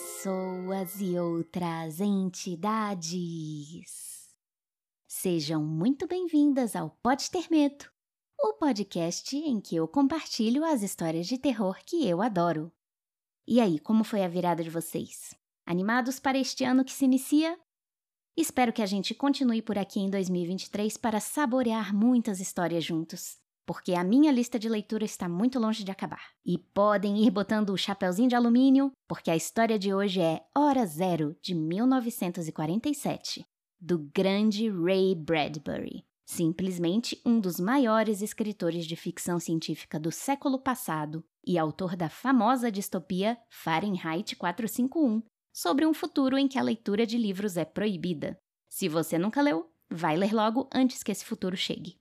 pessoas e outras entidades. Sejam muito bem-vindas ao Pode Ter Medo, o podcast em que eu compartilho as histórias de terror que eu adoro. E aí, como foi a virada de vocês? Animados para este ano que se inicia? Espero que a gente continue por aqui em 2023 para saborear muitas histórias juntos porque a minha lista de leitura está muito longe de acabar. E podem ir botando o chapeuzinho de alumínio, porque a história de hoje é Hora Zero, de 1947, do grande Ray Bradbury. Simplesmente um dos maiores escritores de ficção científica do século passado e autor da famosa distopia Fahrenheit 451, sobre um futuro em que a leitura de livros é proibida. Se você nunca leu, vai ler logo antes que esse futuro chegue.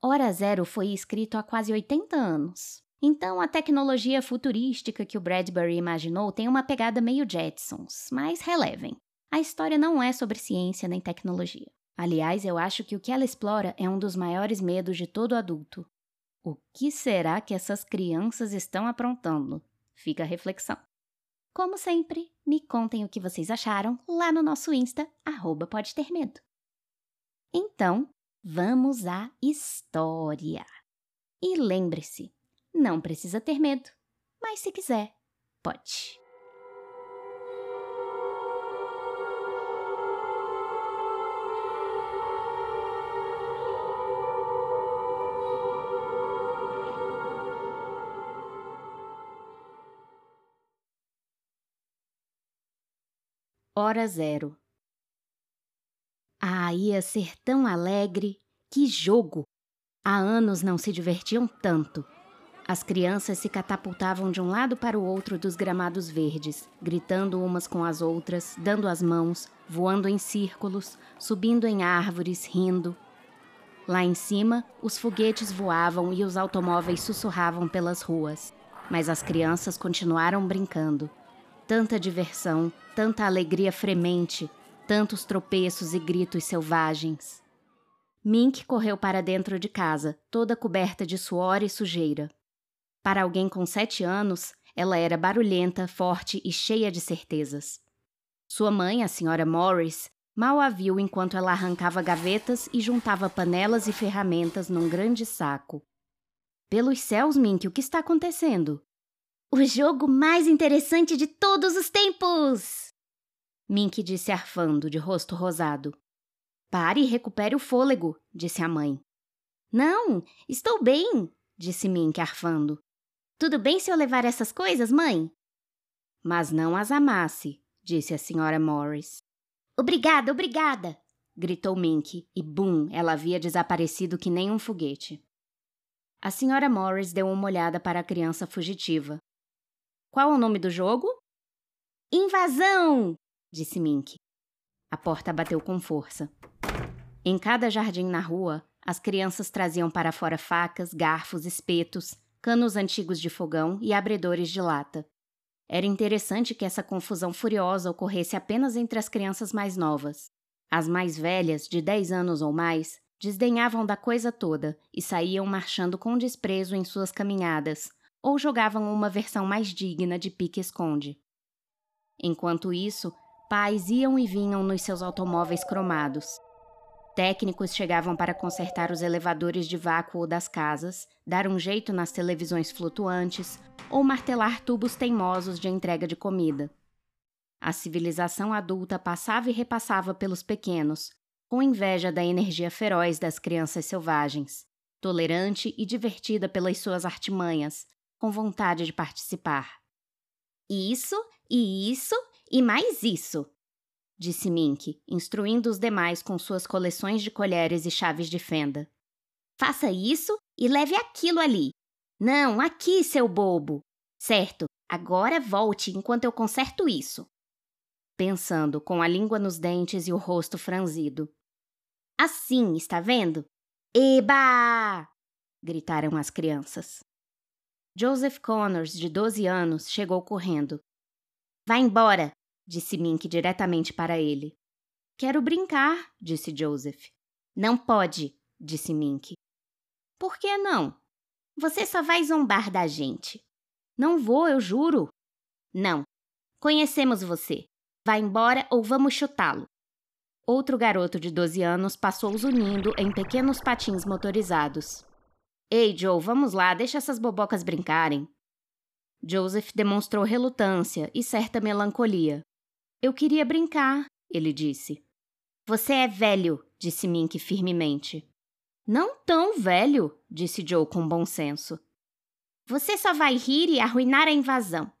Hora Zero foi escrito há quase 80 anos. Então, a tecnologia futurística que o Bradbury imaginou tem uma pegada meio Jetsons, mas relevem. A história não é sobre ciência nem tecnologia. Aliás, eu acho que o que ela explora é um dos maiores medos de todo adulto. O que será que essas crianças estão aprontando? Fica a reflexão. Como sempre, me contem o que vocês acharam lá no nosso Insta, arroba pode ter medo. Então, Vamos à história. E lembre-se, não precisa ter medo, mas se quiser, pode. Hora zero ah, ia ser tão alegre! Que jogo! Há anos não se divertiam tanto. As crianças se catapultavam de um lado para o outro dos gramados verdes, gritando umas com as outras, dando as mãos, voando em círculos, subindo em árvores, rindo. Lá em cima, os foguetes voavam e os automóveis sussurravam pelas ruas. Mas as crianças continuaram brincando. Tanta diversão, tanta alegria fremente, tantos tropeços e gritos selvagens. Mink correu para dentro de casa, toda coberta de suor e sujeira. Para alguém com sete anos, ela era barulhenta, forte e cheia de certezas. Sua mãe, a senhora Morris, mal a viu enquanto ela arrancava gavetas e juntava panelas e ferramentas num grande saco. Pelos céus, Mink, o que está acontecendo? O jogo mais interessante de todos os tempos! Mink disse arfando, de rosto rosado. Pare e recupere o fôlego, disse a mãe. Não, estou bem, disse Mink arfando. Tudo bem se eu levar essas coisas, mãe? Mas não as amasse, disse a senhora Morris. Obrigada, obrigada! gritou Mink, e bum, ela havia desaparecido que nem um foguete. A senhora Morris deu uma olhada para a criança fugitiva. Qual é o nome do jogo? Invasão! Disse Mink. A porta bateu com força. Em cada jardim na rua, as crianças traziam para fora facas, garfos, espetos, canos antigos de fogão e abridores de lata. Era interessante que essa confusão furiosa ocorresse apenas entre as crianças mais novas. As mais velhas, de 10 anos ou mais, desdenhavam da coisa toda e saíam marchando com desprezo em suas caminhadas, ou jogavam uma versão mais digna de pique-esconde. Enquanto isso, Pais iam e vinham nos seus automóveis cromados. Técnicos chegavam para consertar os elevadores de vácuo das casas, dar um jeito nas televisões flutuantes ou martelar tubos teimosos de entrega de comida. A civilização adulta passava e repassava pelos pequenos, com inveja da energia feroz das crianças selvagens, tolerante e divertida pelas suas artimanhas, com vontade de participar. Isso, e isso, e mais isso, disse Mink, instruindo os demais com suas coleções de colheres e chaves de fenda. Faça isso e leve aquilo ali. Não, aqui, seu bobo. Certo, agora volte enquanto eu conserto isso. Pensando, com a língua nos dentes e o rosto franzido. Assim, está vendo? Eba! gritaram as crianças. Joseph Connors, de 12 anos, chegou correndo. Vá embora, disse Mink diretamente para ele. Quero brincar, disse Joseph. Não pode, disse Mink. Por que não? Você só vai zombar da gente. Não vou, eu juro. Não. Conhecemos você. Vá embora ou vamos chutá-lo. Outro garoto de 12 anos passou zunindo em pequenos patins motorizados. Ei, Joe, vamos lá, deixa essas bobocas brincarem. Joseph demonstrou relutância e certa melancolia. Eu queria brincar, ele disse. Você é velho, disse Mink firmemente. Não tão velho, disse Joe com bom senso. Você só vai rir e arruinar a invasão.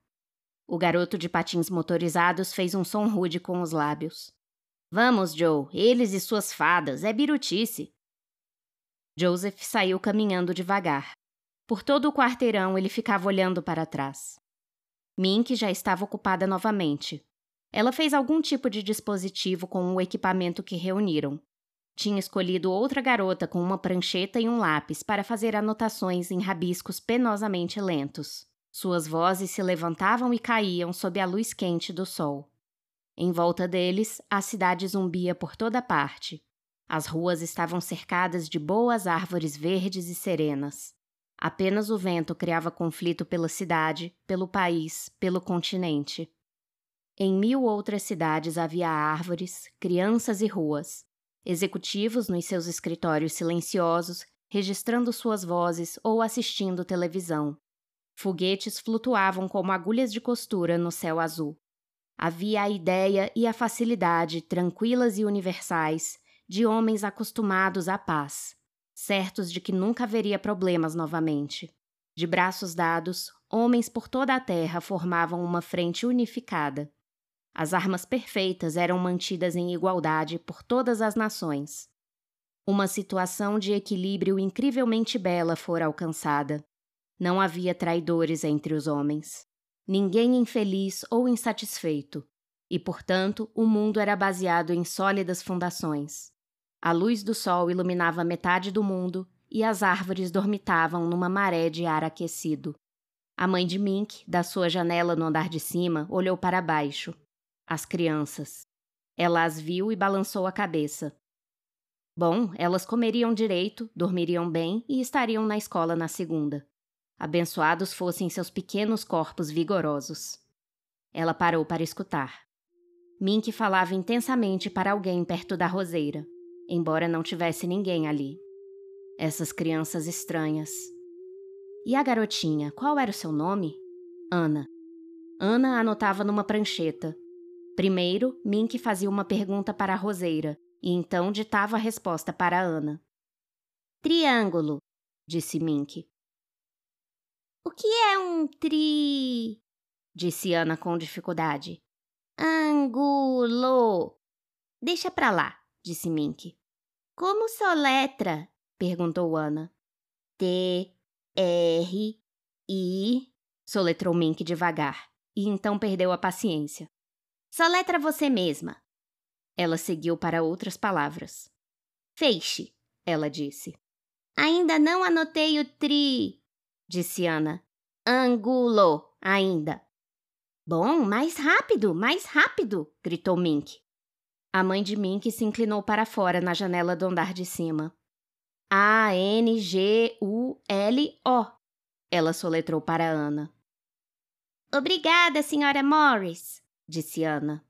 O garoto de patins motorizados fez um som rude com os lábios. Vamos, Joe, eles e suas fadas, é birutice. Joseph saiu caminhando devagar. Por todo o quarteirão ele ficava olhando para trás. Mink já estava ocupada novamente. Ela fez algum tipo de dispositivo com o equipamento que reuniram. Tinha escolhido outra garota com uma prancheta e um lápis para fazer anotações em rabiscos penosamente lentos. Suas vozes se levantavam e caíam sob a luz quente do sol. Em volta deles, a cidade zumbia por toda parte. As ruas estavam cercadas de boas árvores verdes e serenas. Apenas o vento criava conflito pela cidade, pelo país, pelo continente. Em mil outras cidades havia árvores, crianças e ruas, executivos nos seus escritórios silenciosos, registrando suas vozes ou assistindo televisão. Foguetes flutuavam como agulhas de costura no céu azul. Havia a ideia e a facilidade, tranquilas e universais, de homens acostumados à paz, certos de que nunca haveria problemas novamente. De braços dados, homens por toda a terra formavam uma frente unificada. As armas perfeitas eram mantidas em igualdade por todas as nações. Uma situação de equilíbrio incrivelmente bela fora alcançada. Não havia traidores entre os homens ninguém infeliz ou insatisfeito, e, portanto, o mundo era baseado em sólidas fundações. A luz do sol iluminava metade do mundo e as árvores dormitavam numa maré de ar aquecido. A mãe de Mink, da sua janela no andar de cima, olhou para baixo. As crianças. Ela as viu e balançou a cabeça. Bom, elas comeriam direito, dormiriam bem e estariam na escola na segunda. Abençoados fossem seus pequenos corpos vigorosos. Ela parou para escutar. Mink falava intensamente para alguém perto da roseira, embora não tivesse ninguém ali. Essas crianças estranhas. E a garotinha, qual era o seu nome? Ana. Ana anotava numa prancheta. Primeiro, Mink fazia uma pergunta para a roseira e então ditava a resposta para Ana. Triângulo, disse Mink. O que é um tri? disse Ana com dificuldade. Angulo. Deixa pra lá, disse Mink. Como soletra? perguntou Ana. T, R, I, soletrou Mink devagar, e então perdeu a paciência. Soletra você mesma. Ela seguiu para outras palavras. Feixe, ela disse. Ainda não anotei o tri, disse Ana. Angulo, ainda. Bom, mais rápido, mais rápido, gritou Mink. A mãe de Mink se inclinou para fora na janela do andar de cima. A-N-G-U-L-O, ela soletrou para Ana. Obrigada, senhora Morris, disse Ana.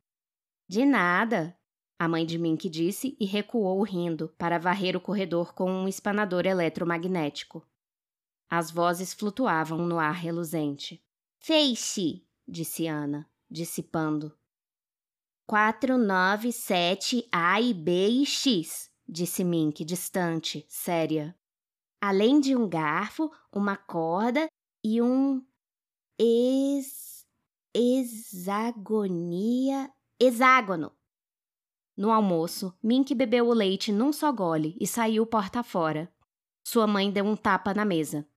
De nada, a mãe de Mink disse e recuou rindo para varrer o corredor com um espanador eletromagnético. As vozes flutuavam no ar reluzente. Feixe, disse Ana, dissipando. Quatro, nove, sete, A e B e X, disse Mink, distante, séria. Além de um garfo, uma corda e um ex... hexagonia... hexágono. No almoço, Mink bebeu o leite num só gole e saiu porta fora. Sua mãe deu um tapa na mesa.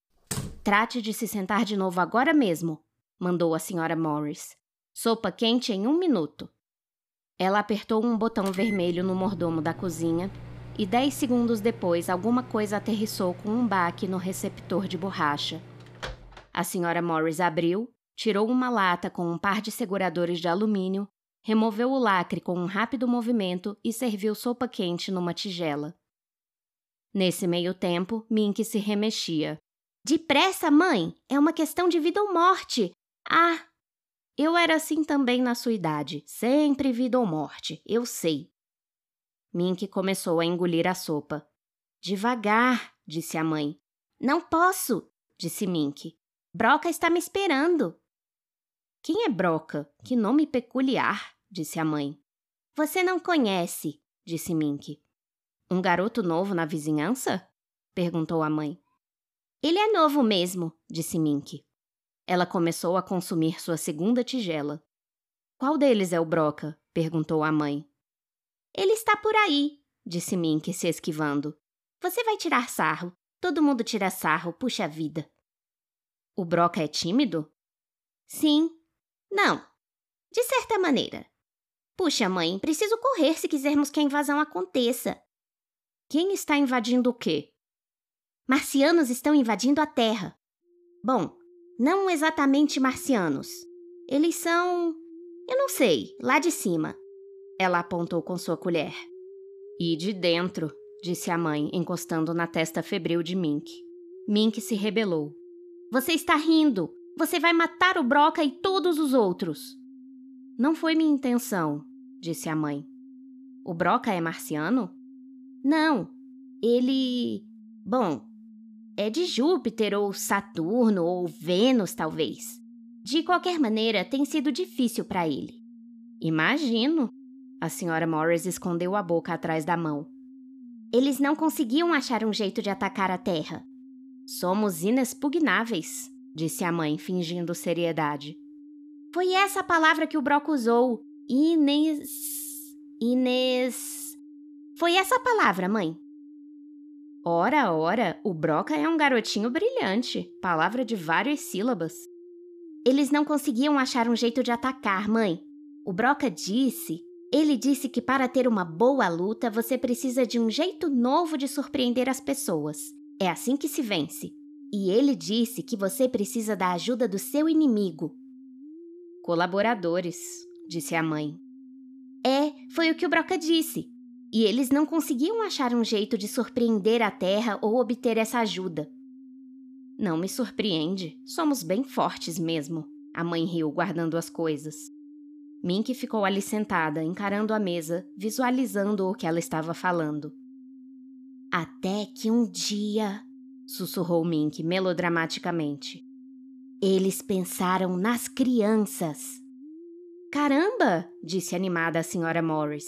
Trate de se sentar de novo agora mesmo, mandou a senhora Morris. Sopa quente em um minuto. Ela apertou um botão vermelho no mordomo da cozinha e dez segundos depois alguma coisa aterrissou com um baque no receptor de borracha. A senhora Morris abriu, tirou uma lata com um par de seguradores de alumínio, removeu o lacre com um rápido movimento e serviu sopa quente numa tigela. Nesse meio tempo, Mink se remexia. Depressa, mãe! É uma questão de vida ou morte! Ah! Eu era assim também na sua idade, sempre vida ou morte, eu sei. Mink começou a engolir a sopa. Devagar, disse a mãe. Não posso, disse Mink. Broca está me esperando. Quem é Broca? Que nome peculiar, disse a mãe. Você não conhece, disse Mink. Um garoto novo na vizinhança? perguntou a mãe. Ele é novo mesmo, disse Mink. Ela começou a consumir sua segunda tigela. Qual deles é o Broca? perguntou a mãe. Ele está por aí, disse Mink, se esquivando. Você vai tirar sarro. Todo mundo tira sarro, puxa vida. O Broca é tímido? Sim. Não. De certa maneira. Puxa, mãe, preciso correr se quisermos que a invasão aconteça. Quem está invadindo o quê? Marcianos estão invadindo a Terra. Bom, não exatamente marcianos. Eles são. Eu não sei, lá de cima. Ela apontou com sua colher. E de dentro, disse a mãe, encostando na testa febril de Mink. Mink se rebelou. Você está rindo! Você vai matar o Broca e todos os outros! Não foi minha intenção, disse a mãe. O Broca é marciano? Não. Ele. Bom, é de Júpiter ou Saturno ou Vênus, talvez. De qualquer maneira, tem sido difícil para ele. Imagino, a senhora Morris escondeu a boca atrás da mão. Eles não conseguiam achar um jeito de atacar a Terra. Somos inexpugnáveis, disse a mãe, fingindo seriedade. Foi essa palavra que o Brock usou. Ines. Ines. Foi essa palavra, mãe. Ora, ora, o Broca é um garotinho brilhante. Palavra de várias sílabas. Eles não conseguiam achar um jeito de atacar, mãe. O Broca disse ele disse que para ter uma boa luta você precisa de um jeito novo de surpreender as pessoas. É assim que se vence. E ele disse que você precisa da ajuda do seu inimigo. Colaboradores, disse a mãe. É, foi o que o Broca disse. E eles não conseguiam achar um jeito de surpreender a Terra ou obter essa ajuda. Não me surpreende. Somos bem fortes mesmo. A mãe riu, guardando as coisas. Mink ficou ali sentada, encarando a mesa, visualizando o que ela estava falando. Até que um dia, sussurrou Mink melodramaticamente. Eles pensaram nas crianças. Caramba! disse animada a senhora Morris.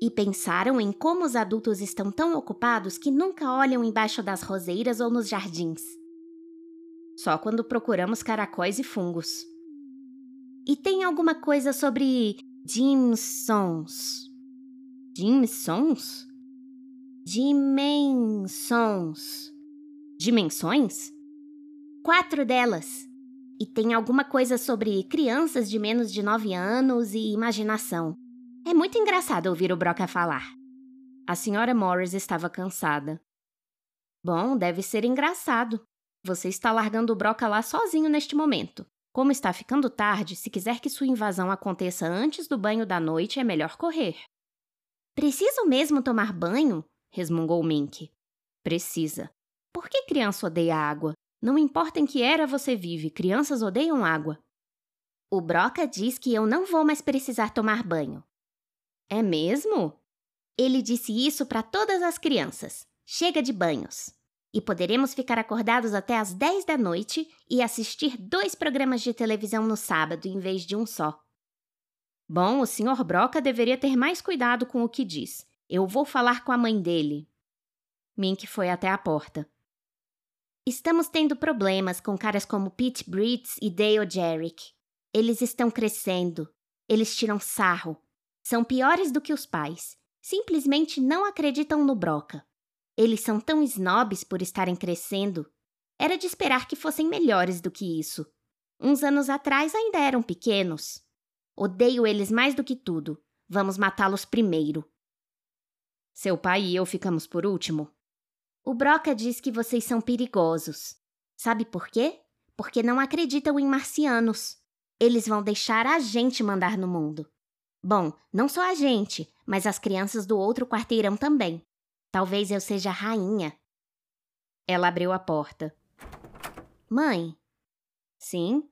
E pensaram em como os adultos estão tão ocupados que nunca olham embaixo das roseiras ou nos jardins. Só quando procuramos caracóis e fungos, e tem alguma coisa sobre dimsons. Dimsons? Dimensões. Dimensões? Quatro delas. E tem alguma coisa sobre crianças de menos de nove anos e imaginação. É muito engraçado ouvir o Broca falar. A senhora Morris estava cansada. Bom, deve ser engraçado. Você está largando o Broca lá sozinho neste momento. Como está ficando tarde, se quiser que sua invasão aconteça antes do banho da noite, é melhor correr. Preciso mesmo tomar banho? resmungou Mink. Precisa. Por que criança odeia água? Não importa em que era você vive, crianças odeiam água. O Broca diz que eu não vou mais precisar tomar banho. É mesmo? Ele disse isso para todas as crianças. Chega de banhos e poderemos ficar acordados até às 10 da noite e assistir dois programas de televisão no sábado em vez de um só. Bom, o Sr. Broca deveria ter mais cuidado com o que diz. Eu vou falar com a mãe dele. Mink foi até a porta. Estamos tendo problemas com caras como Pete Brits e Dale Jarrick. Eles estão crescendo. Eles tiram sarro. São piores do que os pais. Simplesmente não acreditam no Broca. Eles são tão snobs por estarem crescendo. Era de esperar que fossem melhores do que isso. Uns anos atrás ainda eram pequenos. Odeio eles mais do que tudo. Vamos matá-los primeiro. Seu pai e eu ficamos por último? O Broca diz que vocês são perigosos. Sabe por quê? Porque não acreditam em marcianos. Eles vão deixar a gente mandar no mundo. Bom, não só a gente, mas as crianças do outro quarteirão também. Talvez eu seja rainha. Ela abriu a porta. Mãe? Sim?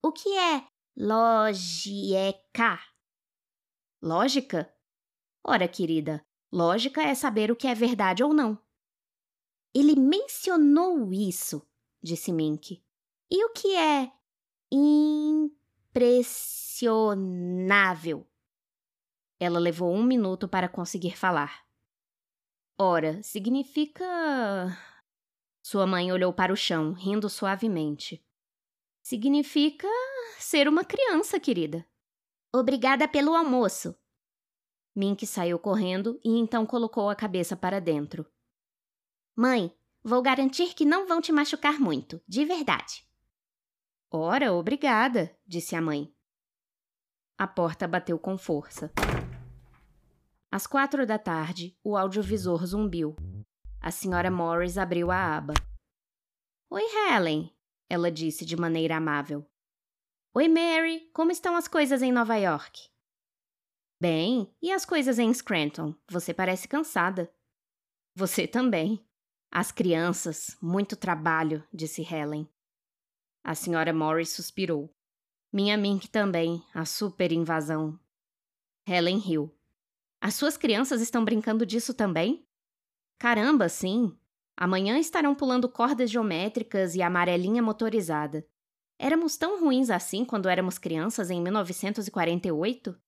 O que é Lógica. Lógica? Ora, querida, lógica é saber o que é verdade ou não. Ele mencionou isso, disse Mink. E o que é impressionável? Ela levou um minuto para conseguir falar. Ora, significa. Sua mãe olhou para o chão, rindo suavemente. Significa ser uma criança, querida. Obrigada pelo almoço. Mink saiu correndo e então colocou a cabeça para dentro. Mãe, vou garantir que não vão te machucar muito, de verdade. Ora, obrigada, disse a mãe. A porta bateu com força. Às quatro da tarde, o audiovisor zumbiu. A senhora Morris abriu a aba. Oi, Helen, ela disse de maneira amável. Oi, Mary, como estão as coisas em Nova York? Bem, e as coisas em Scranton? Você parece cansada. Você também. As crianças, muito trabalho, disse Helen. A senhora Morris suspirou. Minha Mink também, a super invasão. Helen riu. As suas crianças estão brincando disso também? Caramba, sim. Amanhã estarão pulando cordas geométricas e amarelinha motorizada. Éramos tão ruins assim quando éramos crianças em 1948?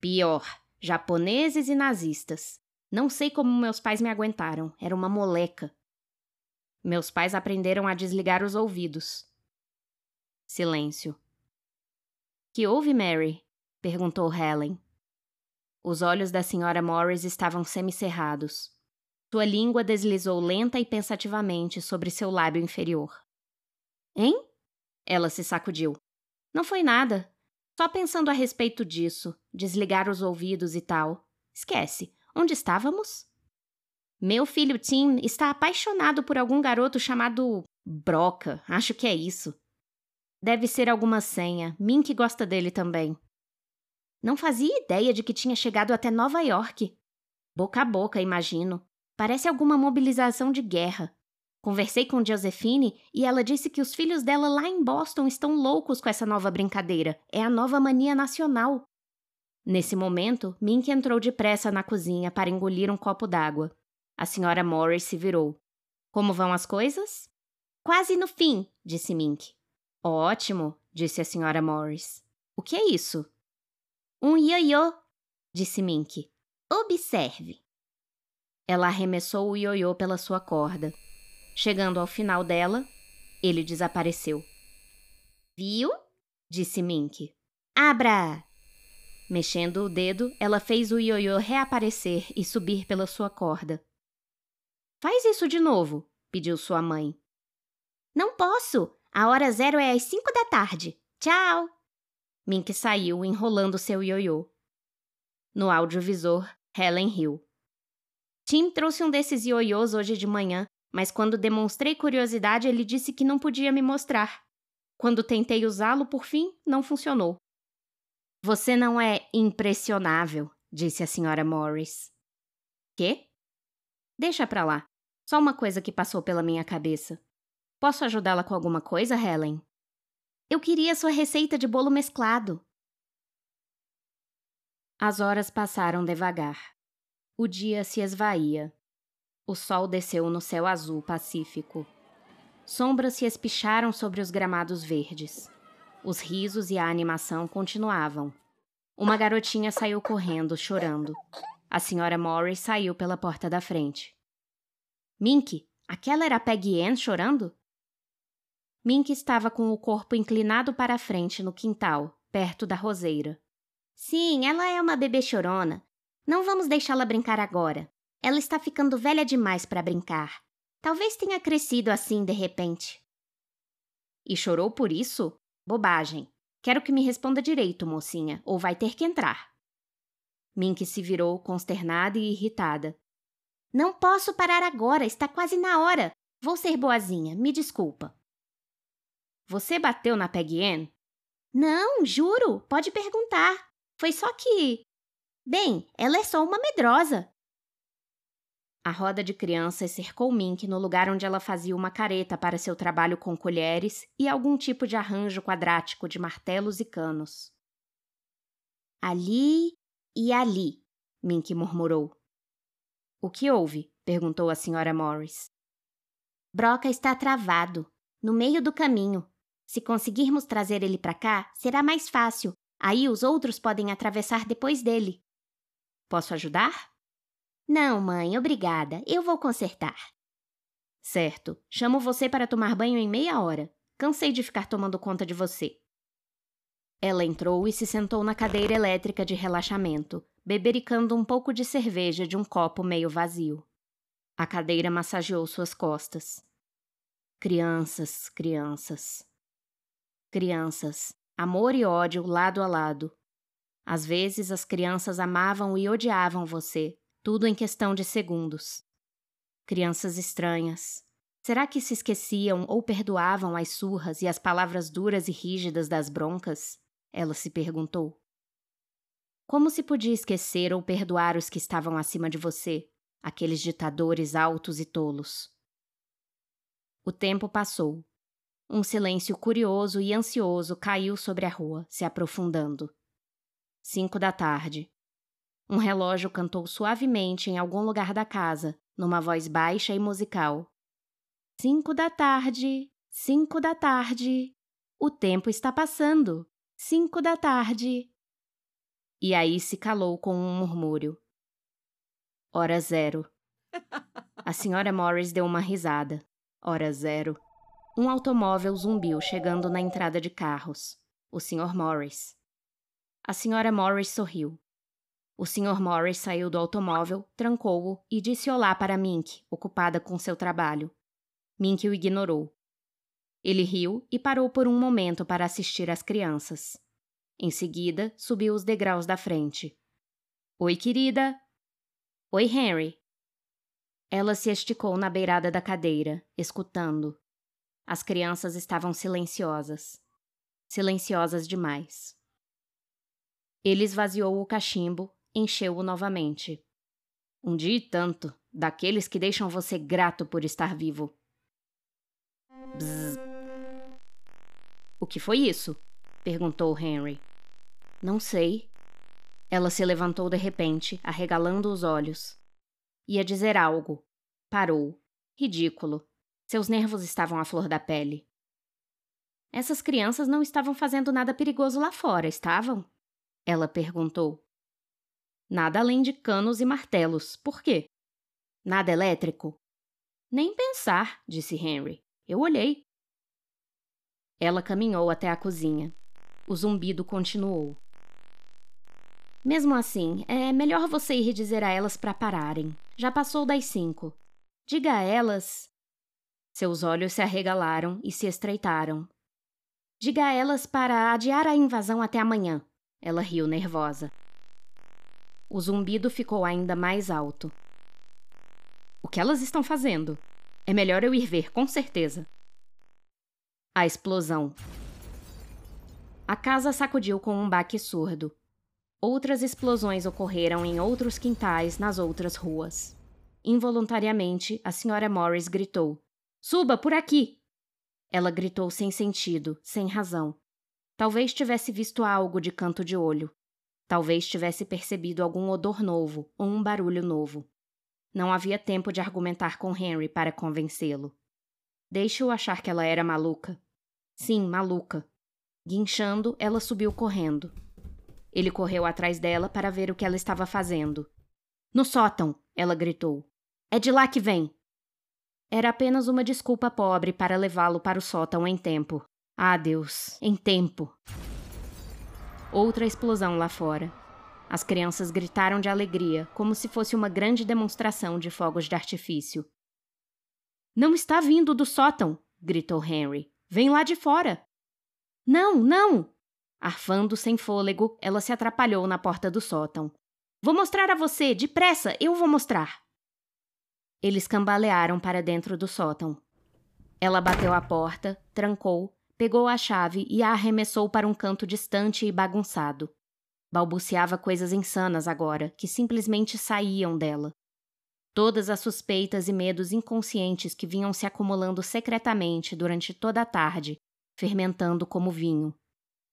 Pior, japoneses e nazistas. Não sei como meus pais me aguentaram, era uma moleca. Meus pais aprenderam a desligar os ouvidos. Silêncio. Que houve, Mary? perguntou Helen. Os olhos da senhora Morris estavam semicerrados. Sua língua deslizou lenta e pensativamente sobre seu lábio inferior. Hein? Ela se sacudiu. Não foi nada. Só pensando a respeito disso, desligar os ouvidos e tal. Esquece. Onde estávamos? Meu filho Tim está apaixonado por algum garoto chamado Broca. Acho que é isso. Deve ser alguma senha. Mink gosta dele também. Não fazia ideia de que tinha chegado até Nova York. Boca a boca, imagino. Parece alguma mobilização de guerra. Conversei com Josephine e ela disse que os filhos dela lá em Boston estão loucos com essa nova brincadeira. É a nova mania nacional. Nesse momento, Mink entrou depressa na cozinha para engolir um copo d'água. A senhora Morris se virou. Como vão as coisas? Quase no fim, disse Mink. Ótimo, disse a senhora Morris. O que é isso? Um ioiô, disse Mink. Observe. Ela arremessou o ioiô pela sua corda. Chegando ao final dela, ele desapareceu. Viu? disse Mink. Abra! Mexendo o dedo, ela fez o ioiô reaparecer e subir pela sua corda. Faz isso de novo, pediu sua mãe. Não posso. A hora zero é às cinco da tarde. Tchau. Mink saiu enrolando seu ioiô. No audiovisor, Helen riu. Tim trouxe um desses ioiôs hoje de manhã, mas quando demonstrei curiosidade, ele disse que não podia me mostrar. Quando tentei usá-lo, por fim, não funcionou. Você não é impressionável, disse a senhora Morris. Quê? Deixa pra lá. Só uma coisa que passou pela minha cabeça. Posso ajudá-la com alguma coisa, Helen? Eu queria sua receita de bolo mesclado. As horas passaram devagar. O dia se esvaía. O sol desceu no céu azul pacífico. Sombras se espicharam sobre os gramados verdes. Os risos e a animação continuavam. Uma garotinha saiu correndo, chorando. A senhora Morris saiu pela porta da frente. Mink, aquela era a Peggy Ann chorando? Mink estava com o corpo inclinado para a frente no quintal, perto da roseira. Sim, ela é uma bebê chorona. Não vamos deixá-la brincar agora. Ela está ficando velha demais para brincar. Talvez tenha crescido assim de repente. E chorou por isso? Bobagem. Quero que me responda direito, mocinha, ou vai ter que entrar. Mink se virou consternada e irritada. Não posso parar agora, está quase na hora. Vou ser boazinha, me desculpa. Você bateu na Peggy Ann? Não, juro, pode perguntar. Foi só que. Bem, ela é só uma medrosa. A roda de crianças cercou Mink no lugar onde ela fazia uma careta para seu trabalho com colheres e algum tipo de arranjo quadrático de martelos e canos. Ali e ali, Mink murmurou. O que houve? perguntou a senhora Morris. Broca está travado, no meio do caminho. Se conseguirmos trazer ele para cá, será mais fácil. Aí os outros podem atravessar depois dele. Posso ajudar? Não, mãe, obrigada. Eu vou consertar. Certo. Chamo você para tomar banho em meia hora. Cansei de ficar tomando conta de você. Ela entrou e se sentou na cadeira elétrica de relaxamento, bebericando um pouco de cerveja de um copo meio vazio. A cadeira massageou suas costas. Crianças, crianças. Crianças, amor e ódio lado a lado. Às vezes as crianças amavam e odiavam você, tudo em questão de segundos. Crianças estranhas. Será que se esqueciam ou perdoavam as surras e as palavras duras e rígidas das broncas? Ela se perguntou. Como se podia esquecer ou perdoar os que estavam acima de você, aqueles ditadores altos e tolos? O tempo passou. Um silêncio curioso e ansioso caiu sobre a rua, se aprofundando. Cinco da tarde. Um relógio cantou suavemente em algum lugar da casa, numa voz baixa e musical. Cinco da tarde, cinco da tarde. O tempo está passando. Cinco da tarde. E aí se calou com um murmúrio. Hora zero. A senhora Morris deu uma risada. Hora zero. Um automóvel zumbiu chegando na entrada de carros. O Sr. Morris. A senhora Morris sorriu. O Sr. Morris saiu do automóvel, trancou-o e disse olá para Mink, ocupada com seu trabalho. Mink o ignorou. Ele riu e parou por um momento para assistir às crianças. Em seguida, subiu os degraus da frente. Oi, querida. Oi, Henry. Ela se esticou na beirada da cadeira, escutando. As crianças estavam silenciosas. Silenciosas demais. Ele esvaziou o cachimbo, encheu-o novamente. Um dia e tanto, daqueles que deixam você grato por estar vivo. Bzz. O que foi isso? perguntou Henry. Não sei. Ela se levantou de repente, arregalando os olhos. Ia dizer algo. Parou. Ridículo. Seus nervos estavam à flor da pele. Essas crianças não estavam fazendo nada perigoso lá fora, estavam? Ela perguntou. Nada além de canos e martelos. Por quê? Nada elétrico? Nem pensar, disse Henry. Eu olhei. Ela caminhou até a cozinha. O zumbido continuou. Mesmo assim, é melhor você ir dizer a elas para pararem. Já passou das cinco. Diga a elas. Seus olhos se arregalaram e se estreitaram. Diga a elas para adiar a invasão até amanhã. Ela riu nervosa. O zumbido ficou ainda mais alto. O que elas estão fazendo? É melhor eu ir ver, com certeza. A explosão. A casa sacudiu com um baque surdo. Outras explosões ocorreram em outros quintais nas outras ruas. Involuntariamente, a senhora Morris gritou: Suba por aqui! Ela gritou sem sentido, sem razão. Talvez tivesse visto algo de canto de olho. Talvez tivesse percebido algum odor novo ou um barulho novo. Não havia tempo de argumentar com Henry para convencê-lo. Deixe-o achar que ela era maluca. Sim, maluca. Guinchando, ela subiu correndo. Ele correu atrás dela para ver o que ela estava fazendo. No sótão, ela gritou. É de lá que vem. Era apenas uma desculpa pobre para levá-lo para o sótão em tempo. Ah, Deus, em tempo. Outra explosão lá fora. As crianças gritaram de alegria, como se fosse uma grande demonstração de fogos de artifício. Não está vindo do sótão! gritou Henry. Vem lá de fora! Não, não! Arfando sem fôlego, ela se atrapalhou na porta do sótão. Vou mostrar a você, depressa, eu vou mostrar. Eles cambalearam para dentro do sótão. Ela bateu a porta, trancou, pegou a chave e a arremessou para um canto distante e bagunçado. Balbuciava coisas insanas agora, que simplesmente saíam dela. Todas as suspeitas e medos inconscientes que vinham se acumulando secretamente durante toda a tarde, fermentando como vinho.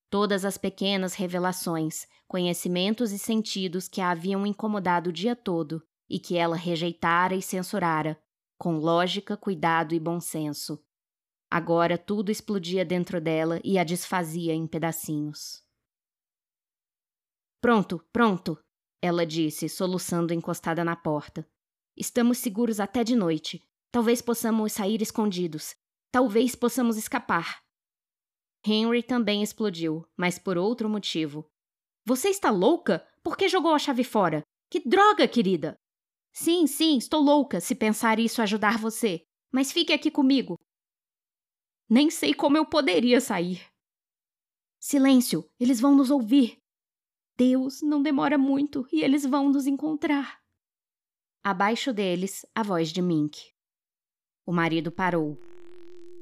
Todas as pequenas revelações, conhecimentos e sentidos que a haviam incomodado o dia todo e que ela rejeitara e censurara, com lógica, cuidado e bom senso. Agora tudo explodia dentro dela e a desfazia em pedacinhos. Pronto, pronto, ela disse, soluçando encostada na porta. Estamos seguros até de noite. Talvez possamos sair escondidos. Talvez possamos escapar. Henry também explodiu, mas por outro motivo. Você está louca? Por que jogou a chave fora? Que droga, querida! Sim, sim, estou louca se pensar isso ajudar você. Mas fique aqui comigo. Nem sei como eu poderia sair. Silêncio, eles vão nos ouvir. Deus, não demora muito e eles vão nos encontrar. Abaixo deles, a voz de Mink. O marido parou.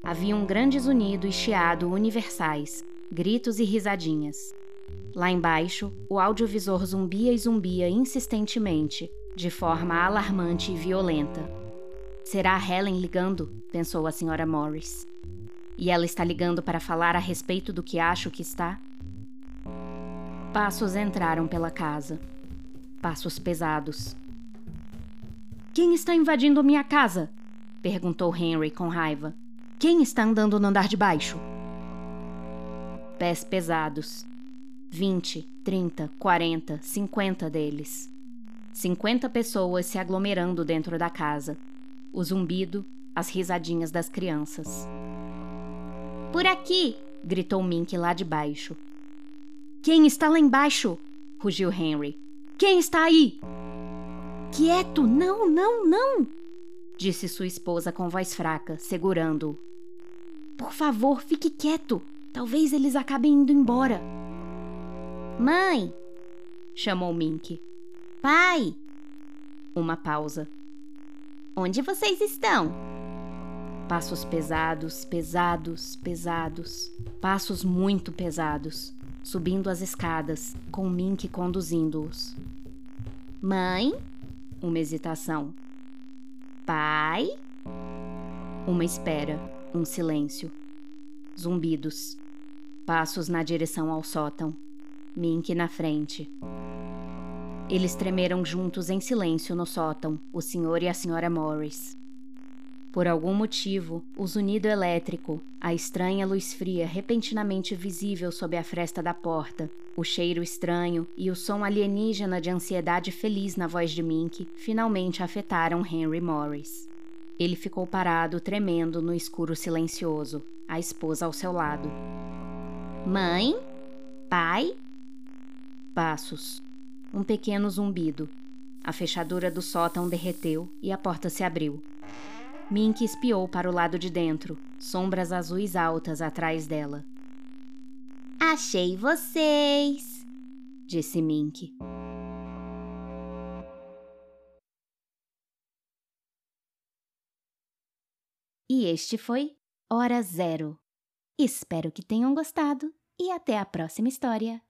Havia um grande zunido e chiado universais, gritos e risadinhas. Lá embaixo, o audiovisor zumbia e zumbia insistentemente, de forma alarmante e violenta. Será a Helen ligando? pensou a senhora Morris. E ela está ligando para falar a respeito do que acho que está? Passos entraram pela casa. Passos pesados. Quem está invadindo minha casa? perguntou Henry com raiva. Quem está andando no andar de baixo? Pés pesados. Vinte, trinta, quarenta, cinquenta deles. Cinquenta pessoas se aglomerando dentro da casa. O zumbido, as risadinhas das crianças. Por aqui! gritou Mink lá de baixo. Quem está lá embaixo? rugiu Henry. Quem está aí? Quieto! Não, não, não! Disse sua esposa com voz fraca, segurando-o. Por favor, fique quieto. Talvez eles acabem indo embora. Mãe! chamou Mink. Pai! Uma pausa. Onde vocês estão? Passos pesados, pesados, pesados. Passos muito pesados, subindo as escadas, com Mink conduzindo-os. Mãe? Uma hesitação. Pai? Uma espera, um silêncio. Zumbidos. Passos na direção ao sótão. Mink na frente. Eles tremeram juntos em silêncio no sótão, o senhor e a senhora Morris. Por algum motivo, o zunido elétrico, a estranha luz fria repentinamente visível sob a fresta da porta, o cheiro estranho e o som alienígena de ansiedade feliz na voz de Mink finalmente afetaram Henry Morris. Ele ficou parado, tremendo no escuro silencioso, a esposa ao seu lado. Mãe? Pai? Passos. Um pequeno zumbido. A fechadura do sótão derreteu e a porta se abriu. Mink espiou para o lado de dentro, sombras azuis altas atrás dela. Achei vocês, disse Mink. E este foi Hora Zero. Espero que tenham gostado e até a próxima história.